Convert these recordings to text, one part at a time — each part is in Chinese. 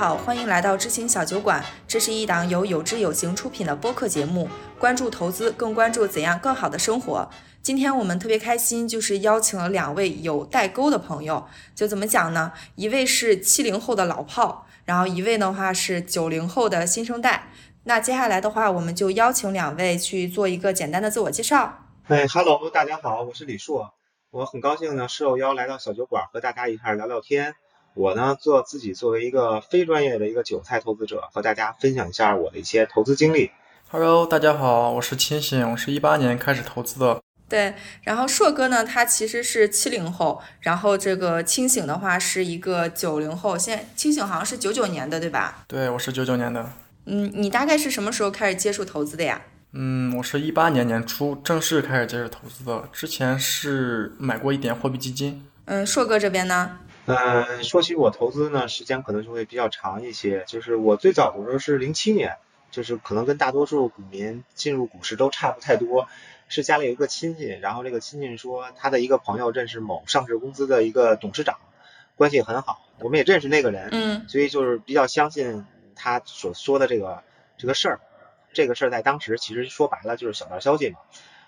好，欢迎来到知行小酒馆。这是一档由有知有行出品的播客节目，关注投资，更关注怎样更好的生活。今天我们特别开心，就是邀请了两位有代沟的朋友。就怎么讲呢？一位是七零后的老炮，然后一位的话是九零后的新生代。那接下来的话，我们就邀请两位去做一个简单的自我介绍。哎哈喽，大家好，我是李硕，我很高兴呢受邀来到小酒馆和大家一块聊聊天。我呢，做自己作为一个非专业的一个韭菜投资者，和大家分享一下我的一些投资经历。Hello，大家好，我是清醒，我是一八年开始投资的。对，然后硕哥呢，他其实是七零后，然后这个清醒的话是一个九零后，现在清醒好像是九九年的，对吧？对，我是九九年的。嗯，你大概是什么时候开始接触投资的呀？嗯，我是一八年年初正式开始接触投资的，之前是买过一点货币基金。嗯，硕哥这边呢？嗯，说起我投资呢，时间可能就会比较长一些。就是我最早的时候是零七年，就是可能跟大多数股民进入股市都差不太多。是家里有一个亲戚，然后这个亲戚说他的一个朋友认识某上市公司的一个董事长，关系很好，我们也认识那个人，嗯，所以就是比较相信他所说的这个这个事儿。这个事儿在当时其实说白了就是小道消息嘛。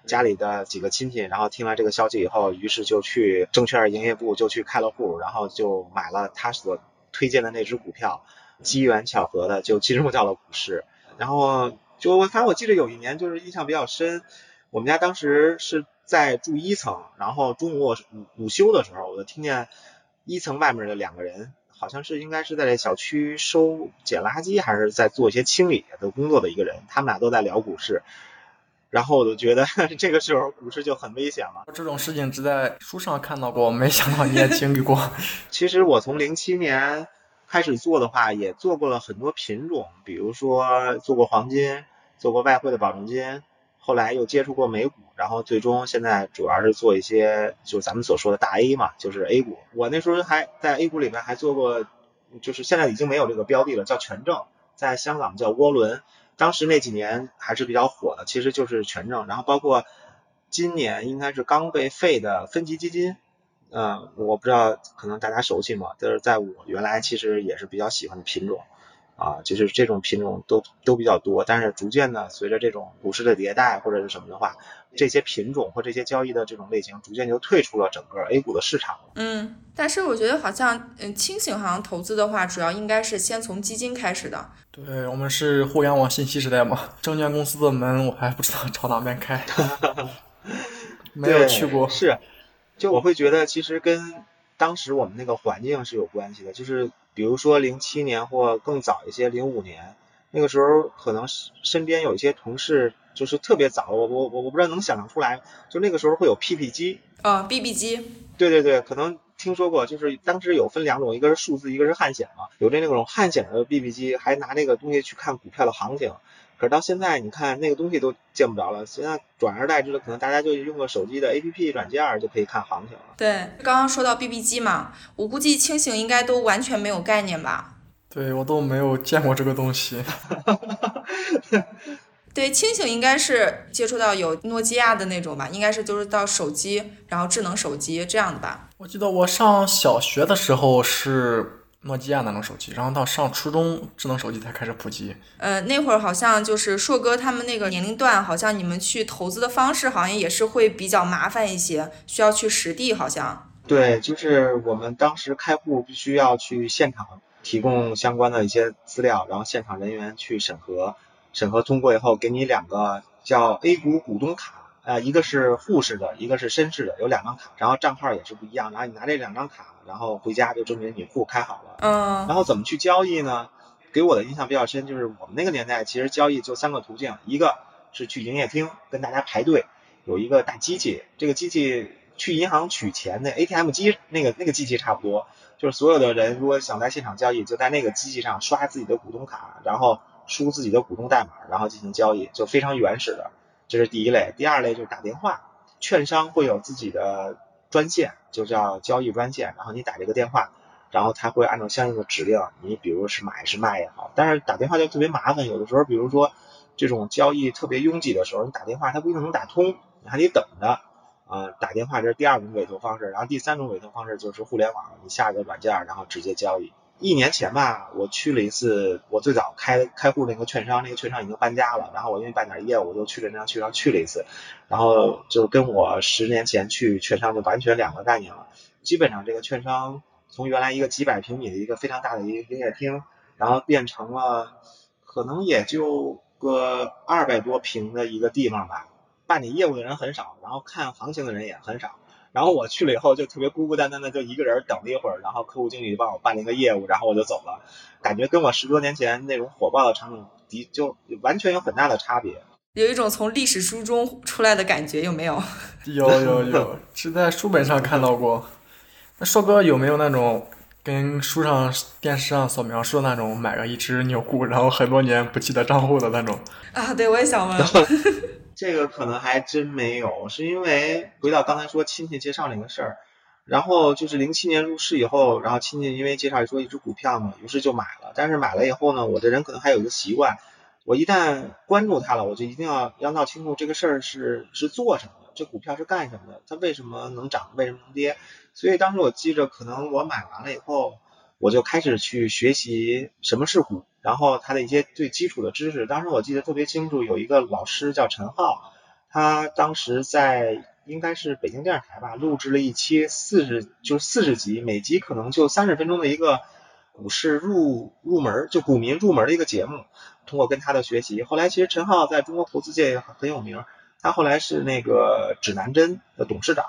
家里的几个亲戚，然后听完这个消息以后，于是就去证券营业部就去开了户，然后就买了他所推荐的那只股票，机缘巧合的就进入到了股市。然后就我反正我记得有一年就是印象比较深，我们家当时是在住一层，然后中午午午休的时候，我就听见一层外面的两个人，好像是应该是在这小区收捡垃圾还是在做一些清理的工作的一个人，他们俩都在聊股市。然后我就觉得 这个时候股市就很危险了。这种事情只在书上看到过，没想到你也经历过。其实我从零七年开始做的话，也做过了很多品种，比如说做过黄金，做过外汇的保证金，后来又接触过美股，然后最终现在主要是做一些就是咱们所说的大 A 嘛，就是 A 股。我那时候还在 A 股里面还做过，就是现在已经没有这个标的了，叫权证，在香港叫涡轮。当时那几年还是比较火的，其实就是权证，然后包括今年应该是刚被废的分级基金，嗯，我不知道可能大家熟悉吗？就是在我原来其实也是比较喜欢的品种。啊，就是这种品种都都比较多，但是逐渐的随着这种股市的迭代或者是什么的话，这些品种或这些交易的这种类型逐渐就退出了整个 A 股的市场。嗯，但是我觉得好像，嗯，清醒好像投资的话，主要应该是先从基金开始的。对我们是互联网信息时代嘛，证券公司的门我还不知道朝哪边开，没有去过。是，就我会觉得其实跟当时我们那个环境是有关系的，就是。比如说零七年或更早一些，零五年那个时候，可能身边有一些同事就是特别早，我我我我不知道能想象出来，就那个时候会有 PP 机啊，BB 机，对对对，可能听说过，就是当时有分两种，一个是数字，一个是汉显嘛，有这那种汉显的 BB 机，还拿那个东西去看股票的行情。可是到现在，你看那个东西都见不着了。现在转而代之的，可能大家就用个手机的 APP 软件就可以看行情了。对，刚刚说到 BB 机嘛，我估计清醒应该都完全没有概念吧？对我都没有见过这个东西。对，清醒应该是接触到有诺基亚的那种吧？应该是就是到手机，然后智能手机这样的吧？我记得我上小学的时候是。诺基亚那种手机，然后到上初中，智能手机才开始普及。呃，那会儿好像就是硕哥他们那个年龄段，好像你们去投资的方式，好像也是会比较麻烦一些，需要去实地，好像。对，就是我们当时开户必须要去现场提供相关的一些资料，然后现场人员去审核，审核通过以后，给你两个叫 A 股股东卡。呃，一个是沪市的，一个是深市的，有两张卡，然后账号也是不一样。然后你拿这两张卡，然后回家就证明你户开好了。嗯。然后怎么去交易呢？给我的印象比较深，就是我们那个年代其实交易就三个途径，一个是去营业厅跟大家排队，有一个大机器，这个机器去银行取钱的 ATM 机，那个那个机器差不多，就是所有的人如果想在现场交易，就在那个机器上刷自己的股东卡，然后输自己的股东代码，然后进行交易，就非常原始的。这是第一类，第二类就是打电话，券商会有自己的专线，就叫交易专线，然后你打这个电话，然后他会按照相应的指令，你比如是买是卖也好，但是打电话就特别麻烦，有的时候比如说这种交易特别拥挤的时候，你打电话它不一定能打通，你还得等着啊。打电话这是第二种委托方式，然后第三种委托方式就是互联网，你下个软件然后直接交易。一年前吧，我去了一次，我最早开开户那个券商，那个券商已经搬家了，然后我因为办点业务，我就去了那家券商去了一次，然后就跟我十年前去券商就完全两个概念了。基本上这个券商从原来一个几百平米的一个非常大的一个营业厅，然后变成了可能也就个二百多平的一个地方吧，办理业务的人很少，然后看行情的人也很少。然后我去了以后就特别孤孤单单的，就一个人等了一会儿，然后客户经理帮我办了一个业务，然后我就走了。感觉跟我十多年前那种火爆的场景，的就完全有很大的差别。有一种从历史书中出来的感觉，有没有？有有有，是在书本上看到过。那硕哥有没有那种跟书上、电视上所描述的那种买了一只牛股，然后很多年不记得账户的那种？啊，对，我也想问。这个可能还真没有，是因为回到刚才说亲戚介绍那个事儿，然后就是零七年入市以后，然后亲戚因为介绍说一只股票嘛，于是就买了。但是买了以后呢，我这人可能还有一个习惯，我一旦关注它了，我就一定要要闹清楚这个事儿是是做什么的，这股票是干什么的，它为什么能涨，为什么能跌。所以当时我记着，可能我买完了以后。我就开始去学习什么是股，然后他的一些最基础的知识。当时我记得特别清楚，有一个老师叫陈浩，他当时在应该是北京电视台吧，录制了一期四十就是四十集，每集可能就三十分钟的一个股市入入门，就股民入门的一个节目。通过跟他的学习，后来其实陈浩在中国投资界也很有名，他后来是那个指南针的董事长。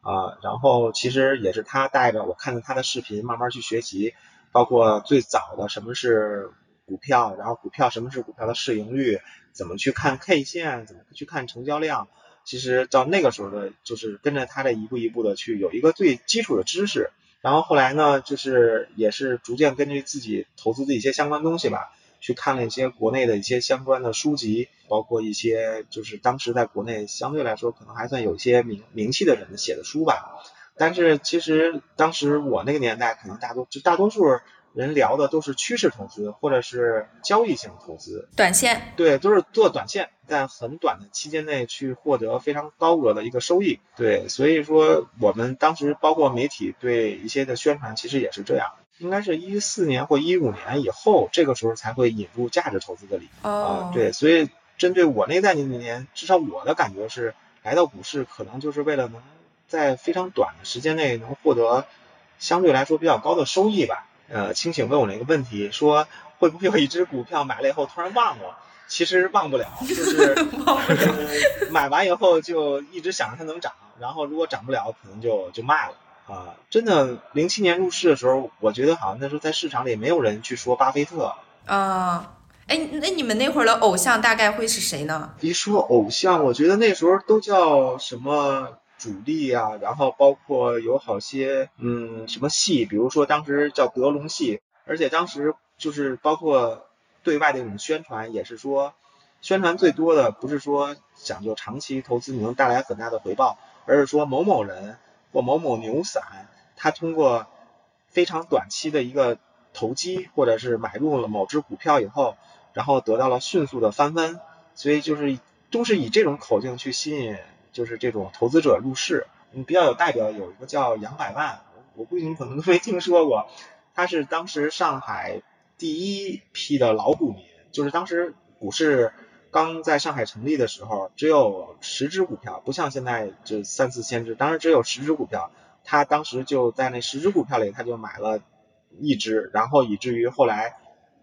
啊，然后其实也是他带着我看着他的视频慢慢去学习，包括最早的什么是股票，然后股票什么是股票的市盈率，怎么去看 K 线，怎么去看成交量，其实到那个时候的，就是跟着他的一步一步的去有一个最基础的知识，然后后来呢，就是也是逐渐根据自己投资的一些相关东西吧。去看了一些国内的一些相关的书籍，包括一些就是当时在国内相对来说可能还算有一些名名气的人写的书吧。但是其实当时我那个年代，可能大多就大多数人聊的都是趋势投资或者是交易性投资，短线。对，都是做短线，在很短的期间内去获得非常高额的一个收益。对，所以说我们当时包括媒体对一些的宣传，其实也是这样。应该是一四年或一五年以后，这个时候才会引入价值投资的理念啊。对，所以针对我那代那年，至少我的感觉是，来到股市可能就是为了能在非常短的时间内能获得相对来说比较高的收益吧。呃，清醒问我了一个问题，说会不会有一只股票买了以后突然忘了？其实忘不了，就是 买完以后就一直想着它能涨，然后如果涨不了，可能就就卖了。啊，真的，零七年入市的时候，我觉得好像那时候在市场里没有人去说巴菲特。啊，哎，那你们那会儿的偶像大概会是谁呢？一说偶像，我觉得那时候都叫什么主力啊，然后包括有好些嗯什么系，比如说当时叫德龙系，而且当时就是包括对外的一种宣传，也是说宣传最多的不是说讲究长期投资你能带来很大的回报，而是说某某人。或某某牛散，他通过非常短期的一个投机，或者是买入了某只股票以后，然后得到了迅速的翻番，所以就是都是以这种口径去吸引，就是这种投资者入市。嗯，比较有代表有一个叫杨百万，我估计你可能都没听说过，他是当时上海第一批的老股民，就是当时股市。刚在上海成立的时候，只有十只股票，不像现在就三四千只，当时只有十只股票。他当时就在那十只股票里，他就买了一只，然后以至于后来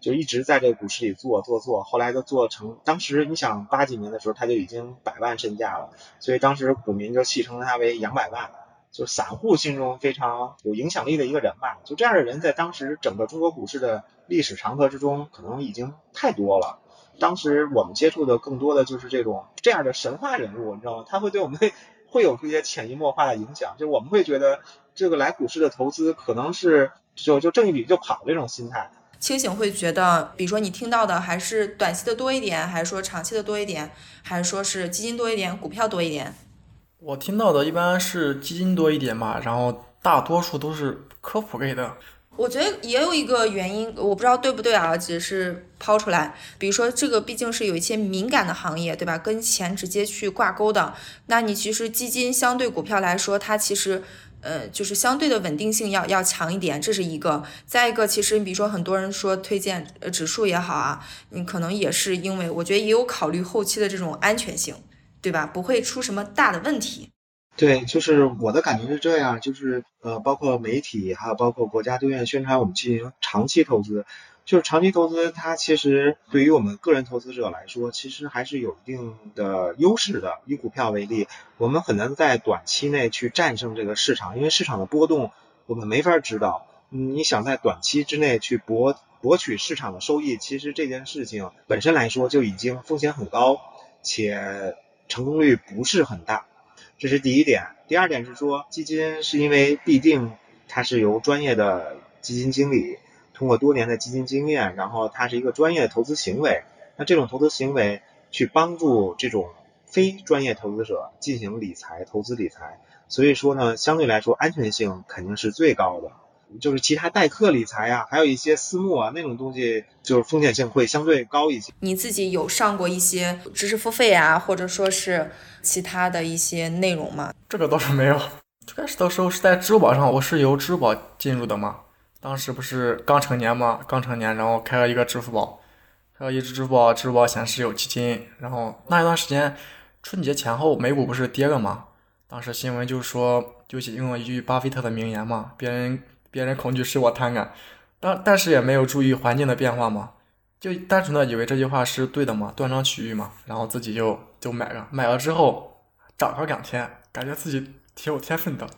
就一直在这个股市里做做做，后来就做成。当时你想八几年的时候，他就已经百万身价了，所以当时股民就戏称他为杨百万，就散户心中非常有影响力的一个人吧。就这样的人，在当时整个中国股市的历史长河之中，可能已经太多了。当时我们接触的更多的就是这种这样的神话人物，你知道吗？他会对我们会有这些潜移默化的影响，就我们会觉得这个来股市的投资可能是就就挣一笔就跑这种心态。清醒会觉得，比如说你听到的还是短期的多一点，还是说长期的多一点，还是说是基金多一点，股票多一点？我听到的一般是基金多一点嘛，然后大多数都是科普类的。我觉得也有一个原因，我不知道对不对啊，只是抛出来。比如说，这个毕竟是有一些敏感的行业，对吧？跟钱直接去挂钩的。那你其实基金相对股票来说，它其实呃，就是相对的稳定性要要强一点，这是一个。再一个，其实你比如说很多人说推荐呃指数也好啊，你可能也是因为我觉得也有考虑后期的这种安全性，对吧？不会出什么大的问题。对，就是我的感觉是这样，就是呃，包括媒体还有包括国家都愿意宣传我们进行长期投资。就是长期投资，它其实对于我们个人投资者来说，其实还是有一定的优势的。以股票为例，我们很难在短期内去战胜这个市场，因为市场的波动我们没法知道。你想在短期之内去博博取市场的收益，其实这件事情本身来说就已经风险很高，且成功率不是很大。这是第一点。第二点是说，基金是因为必定它是由专业的基金经理。通过多年的基金经验，然后它是一个专业的投资行为。那这种投资行为去帮助这种非专业投资者进行理财、投资理财，所以说呢，相对来说安全性肯定是最高的。就是其他代客理财啊，还有一些私募啊那种东西，就是风险性会相对高一些。你自己有上过一些知识付费啊，或者说是其他的一些内容吗？这个倒是没有。最开始的时候是在支付宝上，我是由支付宝进入的嘛。当时不是刚成年嘛，刚成年，然后开了一个支付宝，开了一支支付宝，支付宝显示有基金，然后那一段时间春节前后美股不是跌了嘛，当时新闻就说就引用了一句巴菲特的名言嘛，别人别人恐惧使我贪婪，但但是也没有注意环境的变化嘛，就单纯的以为这句话是对的嘛，断章取义嘛，然后自己就就买了，买了之后涨了两天，感觉自己挺有天分的，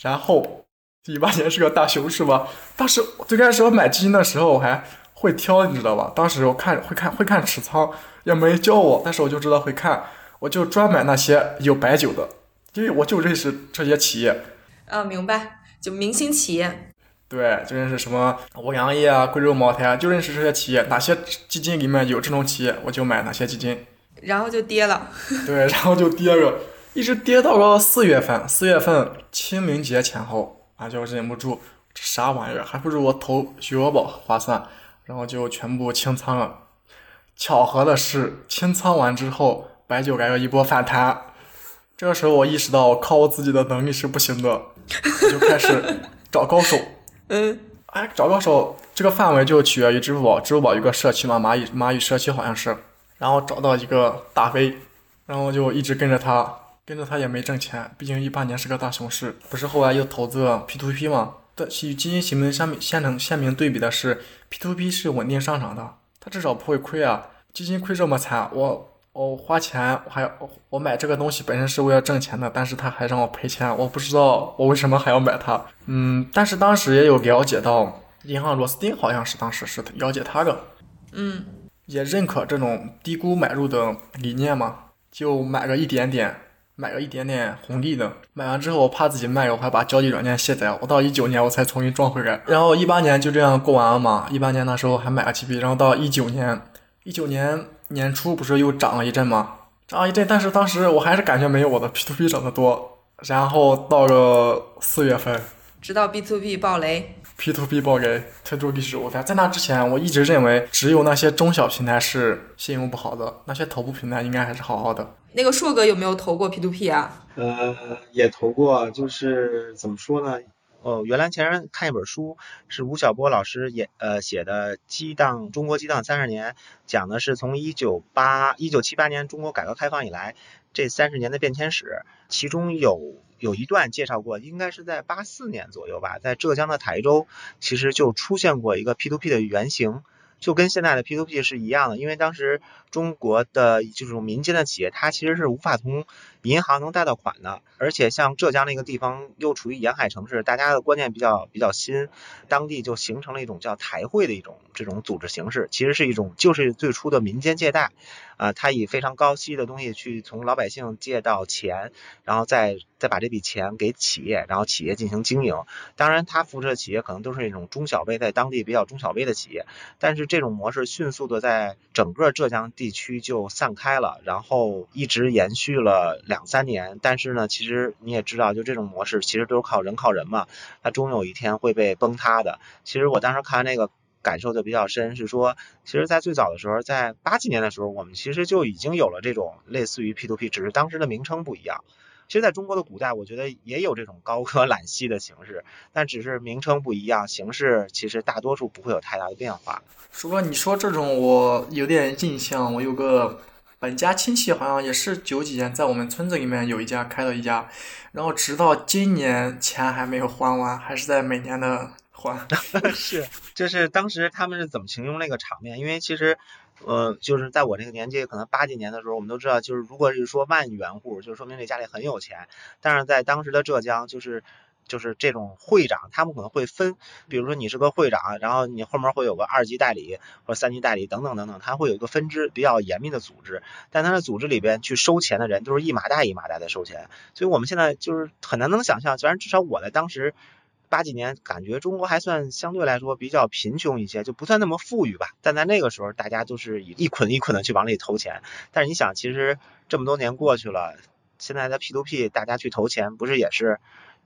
然后。一八年是个大熊市吧？当时最开始我买基金的时候，我还会挑，你知道吧？当时我看会看会看持仓，也没教我，但是我就知道会看，我就专买那些有白酒的，因为我就认识这些企业。啊，明白，就明星企业。对，就认识什么五粮液啊、贵州茅台啊，就认识这些企业，哪些基金里面有这种企业，我就买哪些基金。然后就跌了。对，然后就跌了，一直跌到了四月份，四月份清明节前后。啊，就忍不住，这啥玩意儿，还不如我投余额宝划算，然后就全部清仓了。巧合的是，清仓完之后，白酒来了一波反弹。这个时候，我意识到靠我自己的能力是不行的，就开始找高手。嗯，哎，找高手，这个范围就取决于支付宝，支付宝有个社区嘛，蚂蚁蚂蚁社区好像是，然后找到一个大 V，然后就一直跟着他。跟着他也没挣钱，毕竟一八年是个大熊市。不是后来又投资了 P to P 吗？对，与基金型名相比，现成鲜明对比的是，P to P 是稳定上涨的，它至少不会亏啊。基金亏这么惨，我我花钱，我还我买这个东西本身是为了挣钱的，但是他还让我赔钱，我不知道我为什么还要买它。嗯，但是当时也有了解到，银行螺丝钉好像是当时是了解他的，嗯，也认可这种低估买入的理念嘛，就买个一点点。买了一点点红利的，买完之后我怕自己卖，我还把交易软件卸载了。我到一九年我才重新装回来，然后一八年就这样过完了嘛。一八年那时候还买了几笔，然后到一九年，一九年年初不是又涨了一阵吗？涨了一阵，但是当时我还是感觉没有我的 P to P 涨得多。然后到了四月份，直到 B to B 爆雷，P to P 爆雷，推出历史舞台。在那之前，我一直认为只有那些中小平台是信用不好的，那些头部平台应该还是好好的。那个硕哥有没有投过 P to P 啊？呃，也投过，就是怎么说呢？哦，原来前人看一本书，是吴晓波老师也呃写的《激荡中国激荡三十年》，讲的是从一九八一九七八年中国改革开放以来这三十年的变迁史，其中有有一段介绍过，应该是在八四年左右吧，在浙江的台州，其实就出现过一个 P to P 的原型。就跟现在的 P2P 是一样的，因为当时中国的这种民间的企业，它其实是无法从银行能贷到款的，而且像浙江那个地方又处于沿海城市，大家的观念比较比较新，当地就形成了一种叫台会的一种这种组织形式，其实是一种就是最初的民间借贷，啊，它以非常高息的东西去从老百姓借到钱，然后再再把这笔钱给企业，然后企业进行经营。当然，它扶持的企业可能都是那种中小微，在当地比较中小微的企业，但是这种模式迅速的在整个浙江地区就散开了，然后一直延续了。两三年，但是呢，其实你也知道，就这种模式，其实都是靠人靠人嘛，它终有一天会被崩塌的。其实我当时看那个感受就比较深，是说，其实，在最早的时候，在八几年的时候，我们其实就已经有了这种类似于 P to P，只是当时的名称不一样。其实在中国的古代，我觉得也有这种高歌 揽息的形式，但只是名称不一样，形式其实大多数不会有太大的变化。叔哥，你说这种我有点印象，我有个本家亲戚，好像也是九几年在我们村子里面有一家开了一家，然后直到今年钱还没有还完，还是在每年的还。是，就是当时他们是怎么形容那个场面？因为其实。呃，就是在我这个年纪，可能八几年的时候，我们都知道，就是如果是说万元户，就说明这家里很有钱。但是在当时的浙江，就是就是这种会长，他们可能会分，比如说你是个会长，然后你后面会有个二级代理或者三级代理等等等等，他会有一个分支比较严密的组织。但他的组织里边去收钱的人，都是一麻袋一麻袋的收钱。所以我们现在就是很难能想象，虽然至少我在当时。八几年感觉中国还算相对来说比较贫穷一些，就不算那么富裕吧。但在那个时候，大家都是以一捆一捆的去往里投钱。但是你想，其实这么多年过去了，现在在 P to P 大家去投钱，不是也是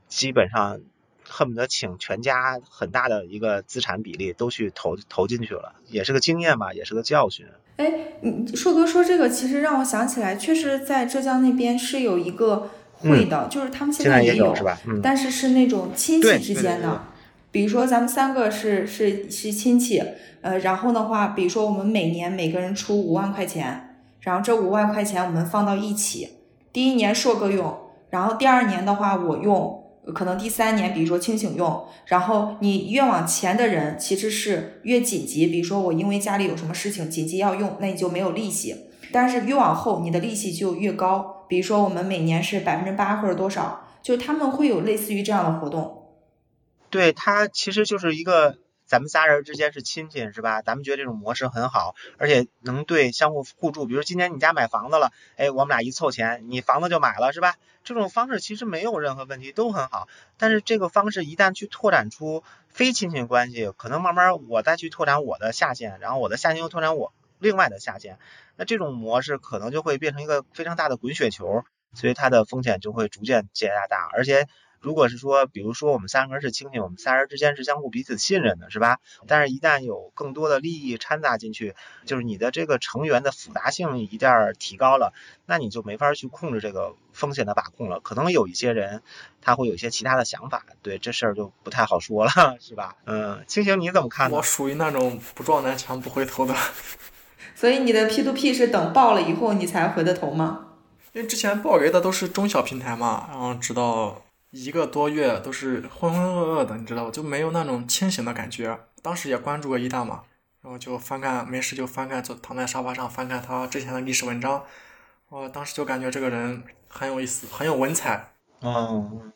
基本上恨不得请全家很大的一个资产比例都去投投进去了，也是个经验吧，也是个教训。哎，你硕哥说这个，其实让我想起来，确实在浙江那边是有一个。会的，就是他们现在也有，是吧？但是是那种亲戚之间的，比如说咱们三个是是是亲戚，呃，然后的话，比如说我们每年每个人出五万块钱，然后这五万块钱我们放到一起，第一年硕哥用，然后第二年的话我用，可能第三年比如说清醒用，然后你越往前的人其实是越紧急，比如说我因为家里有什么事情紧急要用，那你就没有利息。但是越往后，你的利息就越高。比如说，我们每年是百分之八或者多少，就他们会有类似于这样的活动。对，他其实就是一个咱们仨人之间是亲戚，是吧？咱们觉得这种模式很好，而且能对相互互助。比如今年你家买房子了，哎，我们俩一凑钱，你房子就买了，是吧？这种方式其实没有任何问题，都很好。但是这个方式一旦去拓展出非亲情关系，可能慢慢我再去拓展我的下线，然后我的下线又拓展我。另外的下线，那这种模式可能就会变成一个非常大的滚雪球，所以它的风险就会逐渐加大。而且，如果是说，比如说我们三个人是亲戚，我们仨人之间是相互彼此信任的，是吧？但是，一旦有更多的利益掺杂进去，就是你的这个成员的复杂性一旦提高了，那你就没法去控制这个风险的把控了。可能有一些人他会有一些其他的想法，对这事儿就不太好说了，是吧？嗯，清醒你怎么看？我属于那种不撞南墙不回头的。所以你的 P to P 是等爆了以后你才回的头吗？因为之前爆雷的都是中小平台嘛，然后直到一个多月都是浑浑噩噩的，你知道吧？就没有那种清醒的感觉。当时也关注过一大嘛，然后就翻看，没事就翻看，就躺在沙发上翻看他之前的历史文章。我当时就感觉这个人很有意思，很有文采。嗯，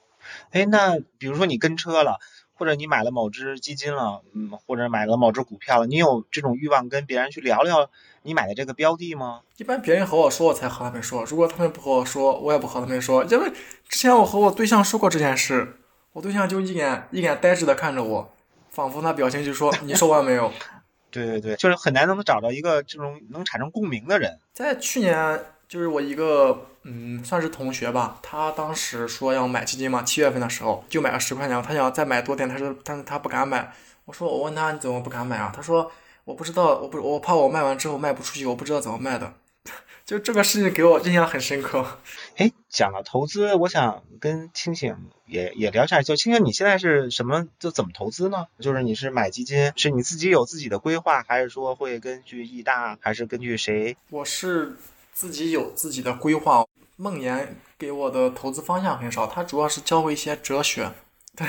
哎，那比如说你跟车了。或者你买了某只基金了，嗯，或者买了某只股票了，你有这种欲望跟别人去聊聊你买的这个标的吗？一般别人和我说，我才和他们说。如果他们不和我说，我也不和他们说。因为之前我和我对象说过这件事，我对象就一脸一脸呆滞的看着我，仿佛那表情就说：“你说完没有？”对对对，就是很难能找到一个这种能产生共鸣的人。在去年。就是我一个嗯，算是同学吧，他当时说要买基金嘛，七月份的时候就买了十块钱，他想再买多点，他说但是他不敢买。我说我问他你怎么不敢买啊？他说我不知道，我不我怕我卖完之后卖不出去，我不知道怎么卖的。就这个事情给我印象很深刻。哎，讲了投资，我想跟清醒也也聊一下，就清醒你现在是什么，就怎么投资呢？就是你是买基金，是你自己有自己的规划，还是说会根据易大，还是根据谁？我是。自己有自己的规划，梦岩给我的投资方向很少，他主要是教我一些哲学，对，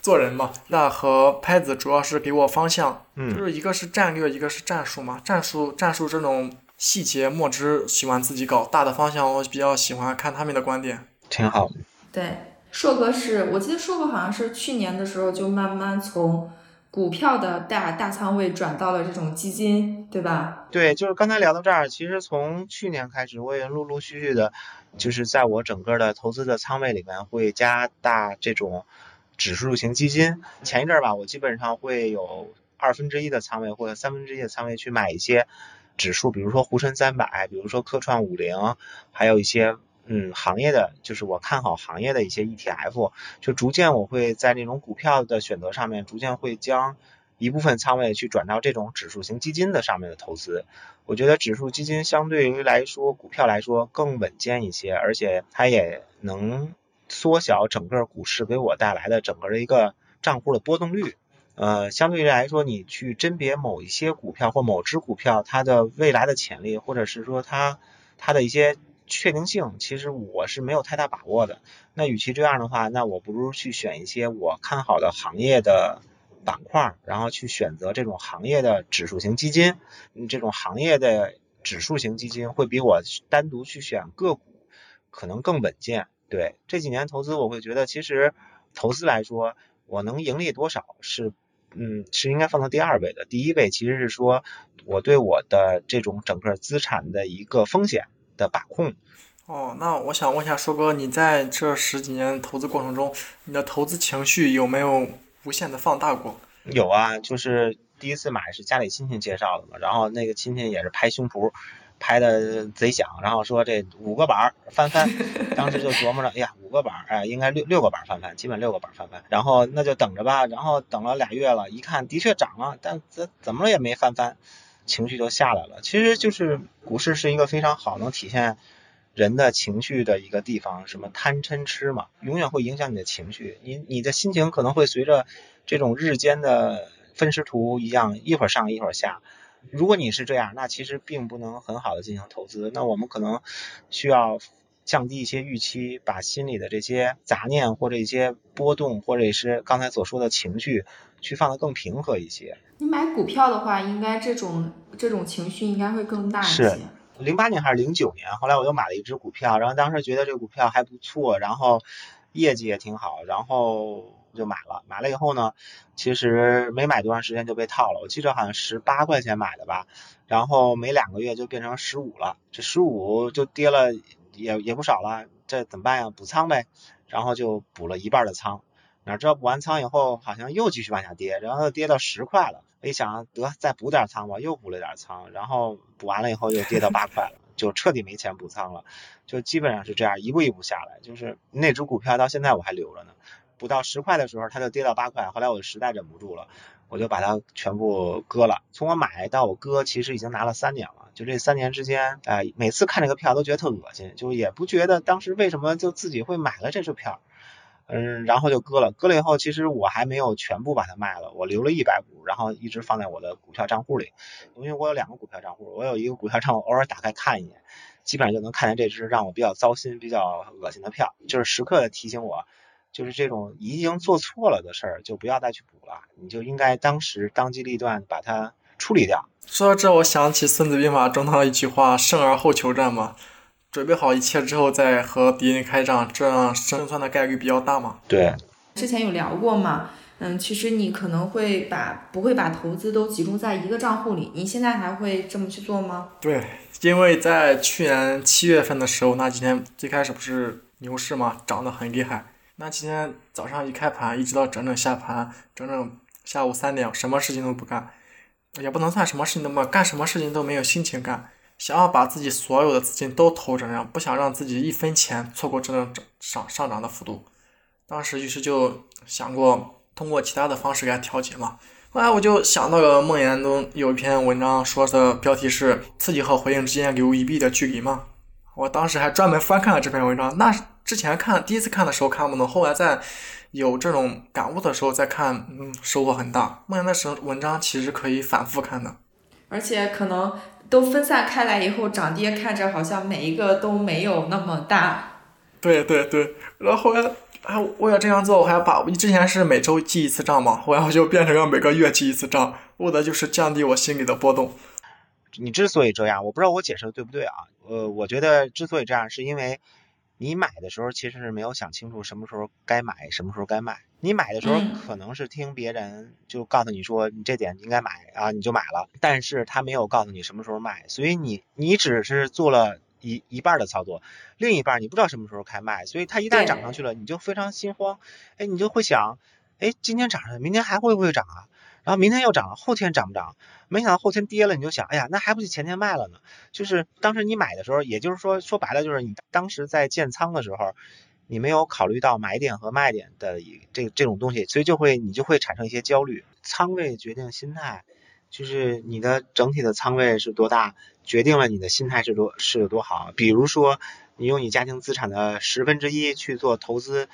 做人嘛。那和拍子主要是给我方向，嗯，就是一个是战略，一个是战术嘛。战术战术这种细节墨汁喜欢自己搞，大的方向我比较喜欢看他们的观点。挺好。对，硕哥是我记得硕哥好像是去年的时候就慢慢从。股票的大大仓位转到了这种基金，对吧？对，就是刚才聊到这儿，其实从去年开始，我也陆陆续续的，就是在我整个的投资的仓位里面会加大这种指数型基金。前一阵儿吧，我基本上会有二分之一的仓位或者三分之一的仓位去买一些指数，比如说沪深三百，比如说科创五零，还有一些。嗯，行业的就是我看好行业的一些 ETF，就逐渐我会在那种股票的选择上面，逐渐会将一部分仓位去转到这种指数型基金的上面的投资。我觉得指数基金相对于来说，股票来说更稳健一些，而且它也能缩小整个股市给我带来的整个的一个账户的波动率。呃，相对于来说，你去甄别某一些股票或某只股票它的未来的潜力，或者是说它它的一些确定性，其实我是没有太大把握的。那与其这样的话，那我不如去选一些我看好的行业的板块，然后去选择这种行业的指数型基金。这种行业的指数型基金会比我单独去选个股可能更稳健。对这几年投资，我会觉得其实投资来说，我能盈利多少是。嗯，是应该放到第二位的。第一位其实是说我对我的这种整个资产的一个风险的把控。哦，那我想问一下，硕哥，你在这十几年投资过程中，你的投资情绪有没有无限的放大过？有啊，就是第一次买是家里亲戚介绍的嘛，然后那个亲戚也是拍胸脯。拍的贼响，然后说这五个板翻翻，当时就琢磨着，哎呀，五个板，哎，应该六六个板翻翻，基本六个板翻翻，然后那就等着吧，然后等了俩月了，一看的确涨了，但怎怎么了也没翻翻，情绪就下来了。其实就是股市是一个非常好能体现人的情绪的一个地方，什么贪嗔痴嘛，永远会影响你的情绪，你你的心情可能会随着这种日间的分时图一样，一会儿上一会儿下。如果你是这样，那其实并不能很好的进行投资。那我们可能需要降低一些预期，把心里的这些杂念或者一些波动，或者是刚才所说的情绪，去放得更平和一些。你买股票的话，应该这种这种情绪应该会更大一些。是，零八年还是零九年，后来我又买了一只股票，然后当时觉得这个股票还不错，然后业绩也挺好，然后。就买了，买了以后呢，其实没买多长时间就被套了。我记得好像十八块钱买的吧，然后没两个月就变成十五了，这十五就跌了也也不少了，这怎么办呀？补仓呗，然后就补了一半的仓。哪知道补完仓以后，好像又继续往下跌，然后跌到十块了。一想，得再补点仓吧，又补了点仓，然后补完了以后又跌到八块了，就彻底没钱补仓了。就基本上是这样，一步一步下来。就是那只股票到现在我还留着呢。补到十块的时候，它就跌到八块。后来我就实在忍不住了，我就把它全部割了。从我买到我割，其实已经拿了三年了。就这三年之间，哎，每次看这个票都觉得特恶心，就也不觉得当时为什么就自己会买了这支票。嗯，然后就割了。割了以后，其实我还没有全部把它卖了，我留了一百股，然后一直放在我的股票账户里。因为我有两个股票账户，我有一个股票账户，偶尔打开看一眼，基本上就能看见这只让我比较糟心、比较恶心的票，就是时刻的提醒我。就是这种已经做错了的事儿，就不要再去补了，你就应该当时当机立断把它处理掉。说到这，我想起《孙子兵法》中的一句话：“胜而后求战”嘛，准备好一切之后再和敌人开战，这样胜算的概率比较大嘛。对，之前有聊过嘛，嗯，其实你可能会把不会把投资都集中在一个账户里，你现在还会这么去做吗？对，因为在去年七月份的时候，那几天最开始不是牛市嘛，涨得很厉害。那今天早上一开盘，一直到整整下盘，整整下午三点，什么事情都不干，也不能算什么事情都没干，什么事情都没有心情干，想要把自己所有的资金都投这样，不想让自己一分钱错过这种上上涨的幅度。当时于是就想过通过其他的方式来调节嘛。后来我就想到了梦魇中有一篇文章，说的标题是“刺激和回应之间留一臂的距离”嘛。我当时还专门翻看了这篇文章，那之前看第一次看的时候看不懂，后来在有这种感悟的时候再看，嗯，收获很大。梦岩的时文章其实可以反复看的，而且可能都分散开来以后，涨跌看着好像每一个都没有那么大。对对对，然后后来哎，我也这样做，我还要把之前是每周记一次账嘛，后来我就变成了每个月记一次账，为的就是降低我心里的波动。你之所以这样，我不知道我解释的对不对啊？呃，我觉得之所以这样，是因为你买的时候其实是没有想清楚什么时候该买，什么时候该卖。你买的时候可能是听别人就告诉你说你这点应该买啊，你就买了，但是他没有告诉你什么时候卖，所以你你只是做了一一半的操作，另一半你不知道什么时候开卖，所以它一旦涨上去了，你就非常心慌，哎，你就会想，哎，今天涨上，明天还会不会涨啊？然后明天又涨了，后天涨不涨？没想到后天跌了，你就想，哎呀，那还不是前天卖了呢？就是当时你买的时候，也就是说说白了，就是你当时在建仓的时候，你没有考虑到买点和卖点的这这种东西，所以就会你就会产生一些焦虑。仓位决定心态，就是你的整体的仓位是多大，决定了你的心态是多是有多好。比如说，你用你家庭资产的十分之一去做投资，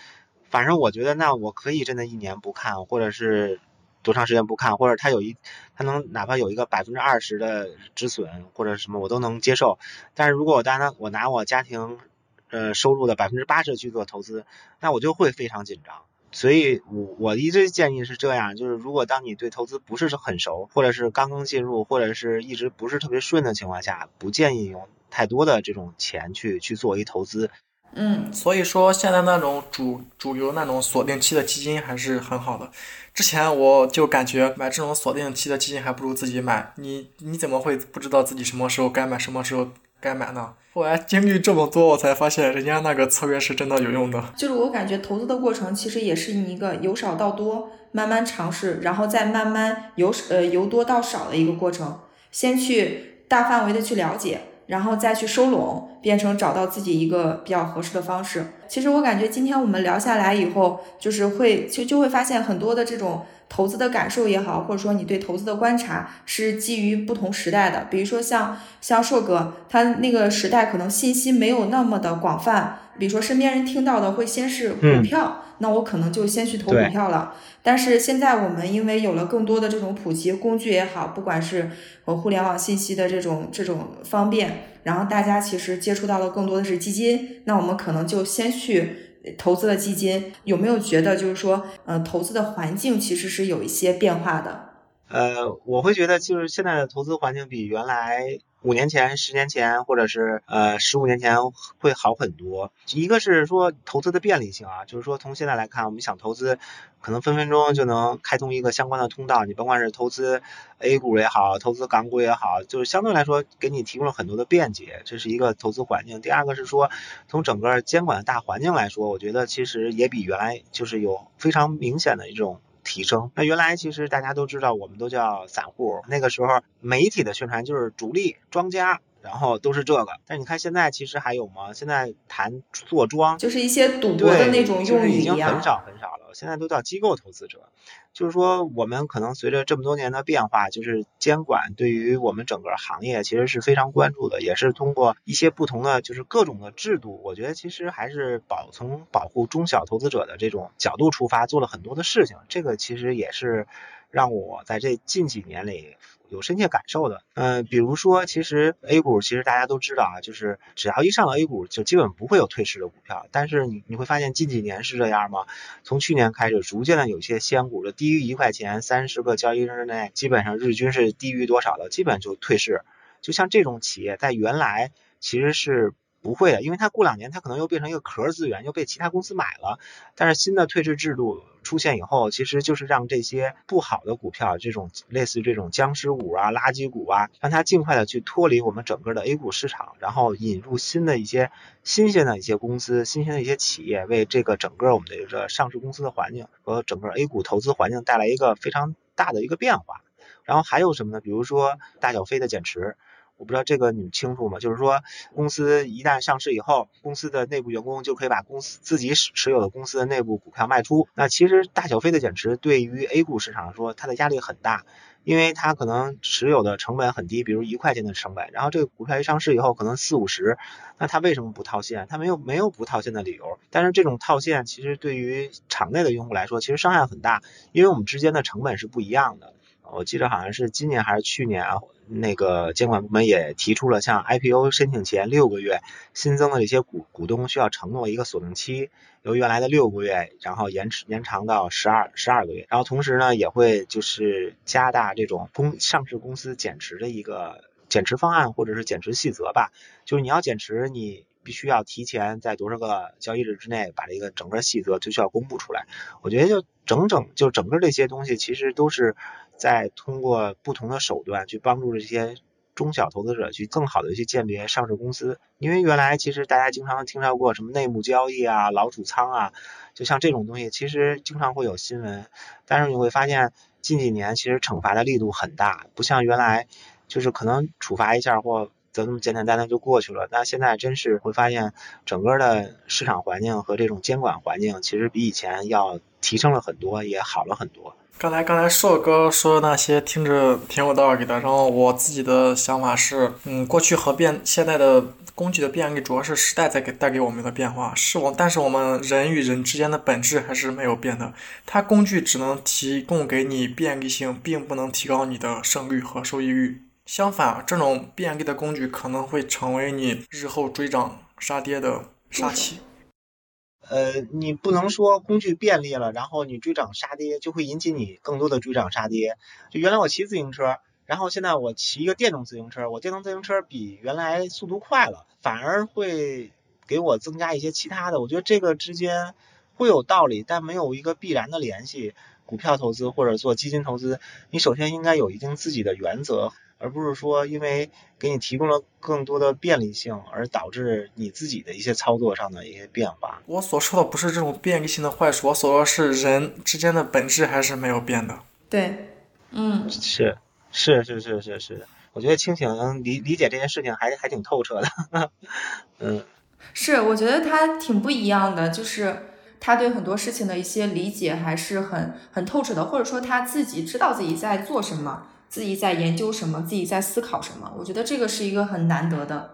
反正我觉得那我可以真的一年不看，或者是多长时间不看，或者它有一它能哪怕有一个百分之二十的止损或者什么我都能接受。但是如果我单单我拿我家庭呃收入的百分之八十去做投资，那我就会非常紧张。所以，我我一直建议是这样，就是如果当你对投资不是很熟，或者是刚刚进入，或者是一直不是特别顺的情况下，不建议用太多的这种钱去去做一投资。嗯，所以说现在那种主主流那种锁定期的基金还是很好的。之前我就感觉买这种锁定期的基金还不如自己买。你你怎么会不知道自己什么时候该买，什么时候该买呢？后来经历这么多，我才发现人家那个策略是真的有用的。就是我感觉投资的过程其实也是一个由少到多，慢慢尝试，然后再慢慢由呃由多到少的一个过程。先去大范围的去了解，然后再去收拢，变成找到自己一个比较合适的方式。其实我感觉今天我们聊下来以后，就是会其实就会发现很多的这种。投资的感受也好，或者说你对投资的观察是基于不同时代的。比如说像像硕哥，他那个时代可能信息没有那么的广泛，比如说身边人听到的会先是股票，那我可能就先去投股票了。但是现在我们因为有了更多的这种普及工具也好，不管是和互联网信息的这种这种方便，然后大家其实接触到了更多的是基金，那我们可能就先去。投资的基金有没有觉得就是说，呃，投资的环境其实是有一些变化的？呃，我会觉得就是现在的投资环境比原来五年前、十年前，或者是呃十五年前会好很多。一个是说投资的便利性啊，就是说从现在来看，我们想投资，可能分分钟就能开通一个相关的通道。你甭管是投资 A 股也好，投资港股也好，就是相对来说给你提供了很多的便捷，这是一个投资环境。第二个是说从整个监管的大环境来说，我觉得其实也比原来就是有非常明显的一种。提升。那原来其实大家都知道，我们都叫散户。那个时候媒体的宣传就是主力庄家，然后都是这个。但你看现在其实还有吗？现在谈坐庄，就是一些赌博的那种用语已经很少很少了。现在都叫机构投资者。就是说，我们可能随着这么多年的变化，就是监管对于我们整个行业其实是非常关注的，也是通过一些不同的就是各种的制度，我觉得其实还是保从保护中小投资者的这种角度出发，做了很多的事情。这个其实也是让我在这近几年里。有深切感受的，嗯，比如说，其实 A 股其实大家都知道啊，就是只要一上了 A 股，就基本不会有退市的股票。但是你你会发现近几年是这样吗？从去年开始，逐渐的有些仙股的低于一块钱，三十个交易日内，基本上日均是低于多少的，基本就退市。就像这种企业，在原来其实是。不会的，因为它过两年它可能又变成一个壳资源，又被其他公司买了。但是新的退市制度出现以后，其实就是让这些不好的股票，这种类似于这种僵尸股啊、垃圾股啊，让它尽快的去脱离我们整个的 A 股市场，然后引入新的一些新鲜的一些公司、新鲜的一些企业，为这个整个我们的一个上市公司的环境和整个 A 股投资环境带来一个非常大的一个变化。然后还有什么呢？比如说大小非的减持。我不知道这个你们清楚吗？就是说，公司一旦上市以后，公司的内部员工就可以把公司自己持有的公司的内部股票卖出。那其实大小非的减持对于 A 股市场说，它的压力很大，因为它可能持有的成本很低，比如一块钱的成本，然后这个股票一上市以后可能四五十，那他为什么不套现？他没有没有不套现的理由。但是这种套现其实对于场内的用户来说，其实伤害很大，因为我们之间的成本是不一样的。我记得好像是今年还是去年啊。那个监管部门也提出了，像 IPO 申请前六个月新增的这些股股东需要承诺一个锁定期，由原来的六个月，然后延迟延长到十二十二个月。然后同时呢，也会就是加大这种公上市公司减持的一个减持方案或者是减持细则吧。就是你要减持，你必须要提前在多少个交易日之内把这个整个细则就需要公布出来。我觉得就整整就整个这些东西其实都是。在通过不同的手段去帮助这些中小投资者去更好的去鉴别上市公司，因为原来其实大家经常听到过什么内幕交易啊、老鼠仓啊，就像这种东西，其实经常会有新闻。但是你会发现近几年其实惩罚的力度很大，不像原来就是可能处罚一下或就那么简简单单就过去了。但现在真是会发现整个的市场环境和这种监管环境其实比以前要。提升了很多，也好了很多。刚才刚才硕哥说的那些听着挺有道理的，然后我自己的想法是，嗯，过去和变现在的工具的便利，主要是时代在给带给我们的变化，是我，但是我们人与人之间的本质还是没有变的。它工具只能提供给你便利性，并不能提高你的胜率和收益率。相反，这种便利的工具可能会成为你日后追涨杀跌的杀器。呃，你不能说工具便利了，然后你追涨杀跌就会引起你更多的追涨杀跌。就原来我骑自行车，然后现在我骑一个电动自行车，我电动自行车比原来速度快了，反而会给我增加一些其他的。我觉得这个之间会有道理，但没有一个必然的联系。股票投资或者做基金投资，你首先应该有一定自己的原则。而不是说因为给你提供了更多的便利性，而导致你自己的一些操作上的一些变化。我所说的不是这种便利性的坏处，我所说的是人之间的本质还是没有变的。对，嗯，是是是是是是，我觉得清醒理理解这件事情还还挺透彻的。嗯，是，我觉得他挺不一样的，就是他对很多事情的一些理解还是很很透彻的，或者说他自己知道自己在做什么。自己在研究什么，自己在思考什么，我觉得这个是一个很难得的。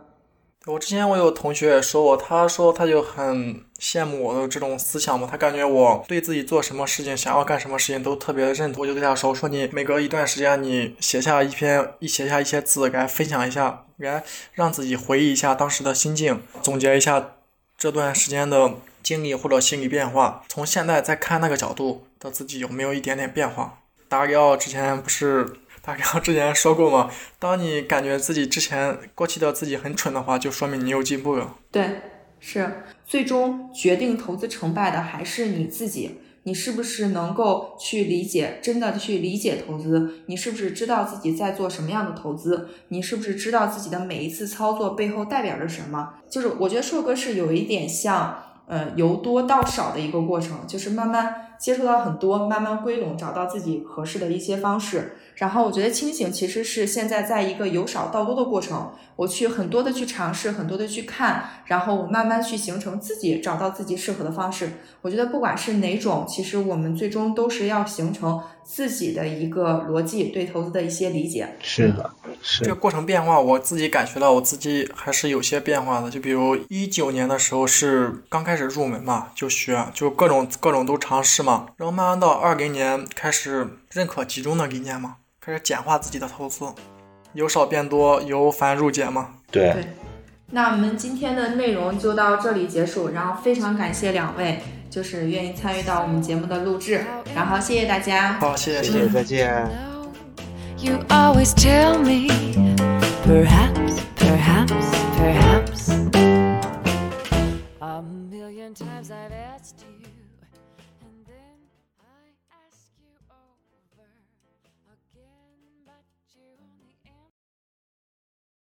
我之前我有同学也说我，他说他就很羡慕我的这种思想嘛，他感觉我对自己做什么事情，想要干什么事情都特别的认同。我就跟他说，我说你每隔一段时间，你写下一篇，一写下一些字，来分享一下，来让自己回忆一下当时的心境，总结一下这段时间的经历或者心理变化，从现在再看那个角度的自己有没有一点点变化。达里奥之前不是。大哥之前说过嘛，当你感觉自己之前过去的自己很蠢的话，就说明你有进步了。对，是最终决定投资成败的还是你自己。你是不是能够去理解，真的去理解投资？你是不是知道自己在做什么样的投资？你是不是知道自己的每一次操作背后代表着什么？就是我觉得硕哥是有一点像，呃，由多到少的一个过程，就是慢慢接触到很多，慢慢归拢，找到自己合适的一些方式。然后我觉得清醒其实是现在在一个由少到多的过程，我去很多的去尝试，很多的去看，然后我慢慢去形成自己找到自己适合的方式。我觉得不管是哪种，其实我们最终都是要形成自己的一个逻辑，对投资的一些理解。是的，是这个过程变化，我自己感觉到我自己还是有些变化的。就比如一九年的时候是刚开始入门嘛，就学，就各种各种都尝试嘛，然后慢慢到二零年开始认可集中的理念嘛。开始简化自己的投资，由少变多，由繁入简嘛。对。那我们今天的内容就到这里结束，然后非常感谢两位，就是愿意参与到我们节目的录制，然后谢谢大家。好，谢谢，谢谢，再见。You always tell me, perhaps, perhaps, perhaps. A million times I've asked you.